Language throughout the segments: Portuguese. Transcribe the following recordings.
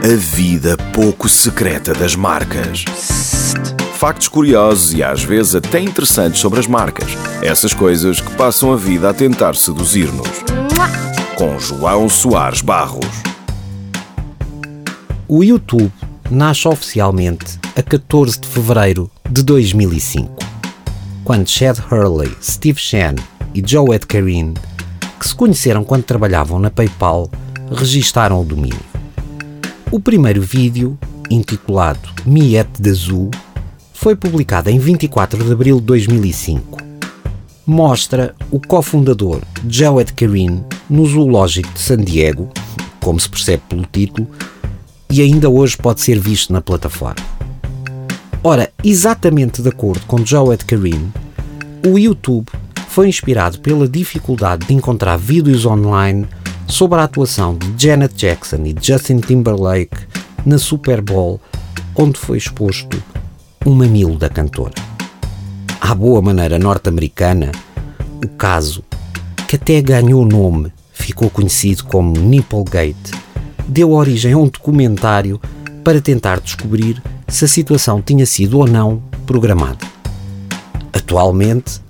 A vida pouco secreta das marcas. Factos curiosos e às vezes até interessantes sobre as marcas. Essas coisas que passam a vida a tentar seduzir-nos. Com João Soares Barros. O YouTube nasce oficialmente a 14 de fevereiro de 2005, quando Chad Hurley, Steve Chen e Joe Edkarin, que se conheceram quando trabalhavam na PayPal, registaram o domínio. O primeiro vídeo, intitulado at the Zoo, foi publicado em 24 de abril de 2005. Mostra o cofundador Joe Edkarin no Zoológico de San Diego, como se percebe pelo título, e ainda hoje pode ser visto na plataforma. Ora, exatamente de acordo com Joe Edkarin, o YouTube foi inspirado pela dificuldade de encontrar vídeos online sobre a atuação de Janet Jackson e Justin Timberlake na Super Bowl, onde foi exposto um mamilo da cantora. À boa maneira norte-americana, o caso, que até ganhou o nome, ficou conhecido como Nipplegate, deu origem a um documentário para tentar descobrir se a situação tinha sido ou não programada. Atualmente,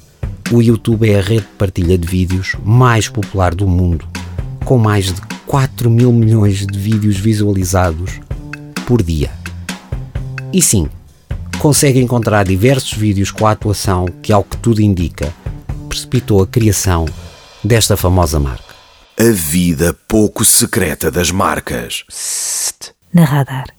o YouTube é a rede de partilha de vídeos mais popular do mundo, com mais de 4 mil milhões de vídeos visualizados por dia. E sim, consegue encontrar diversos vídeos com a atuação que, ao que tudo indica, precipitou a criação desta famosa marca. A vida pouco secreta das marcas. Na radar.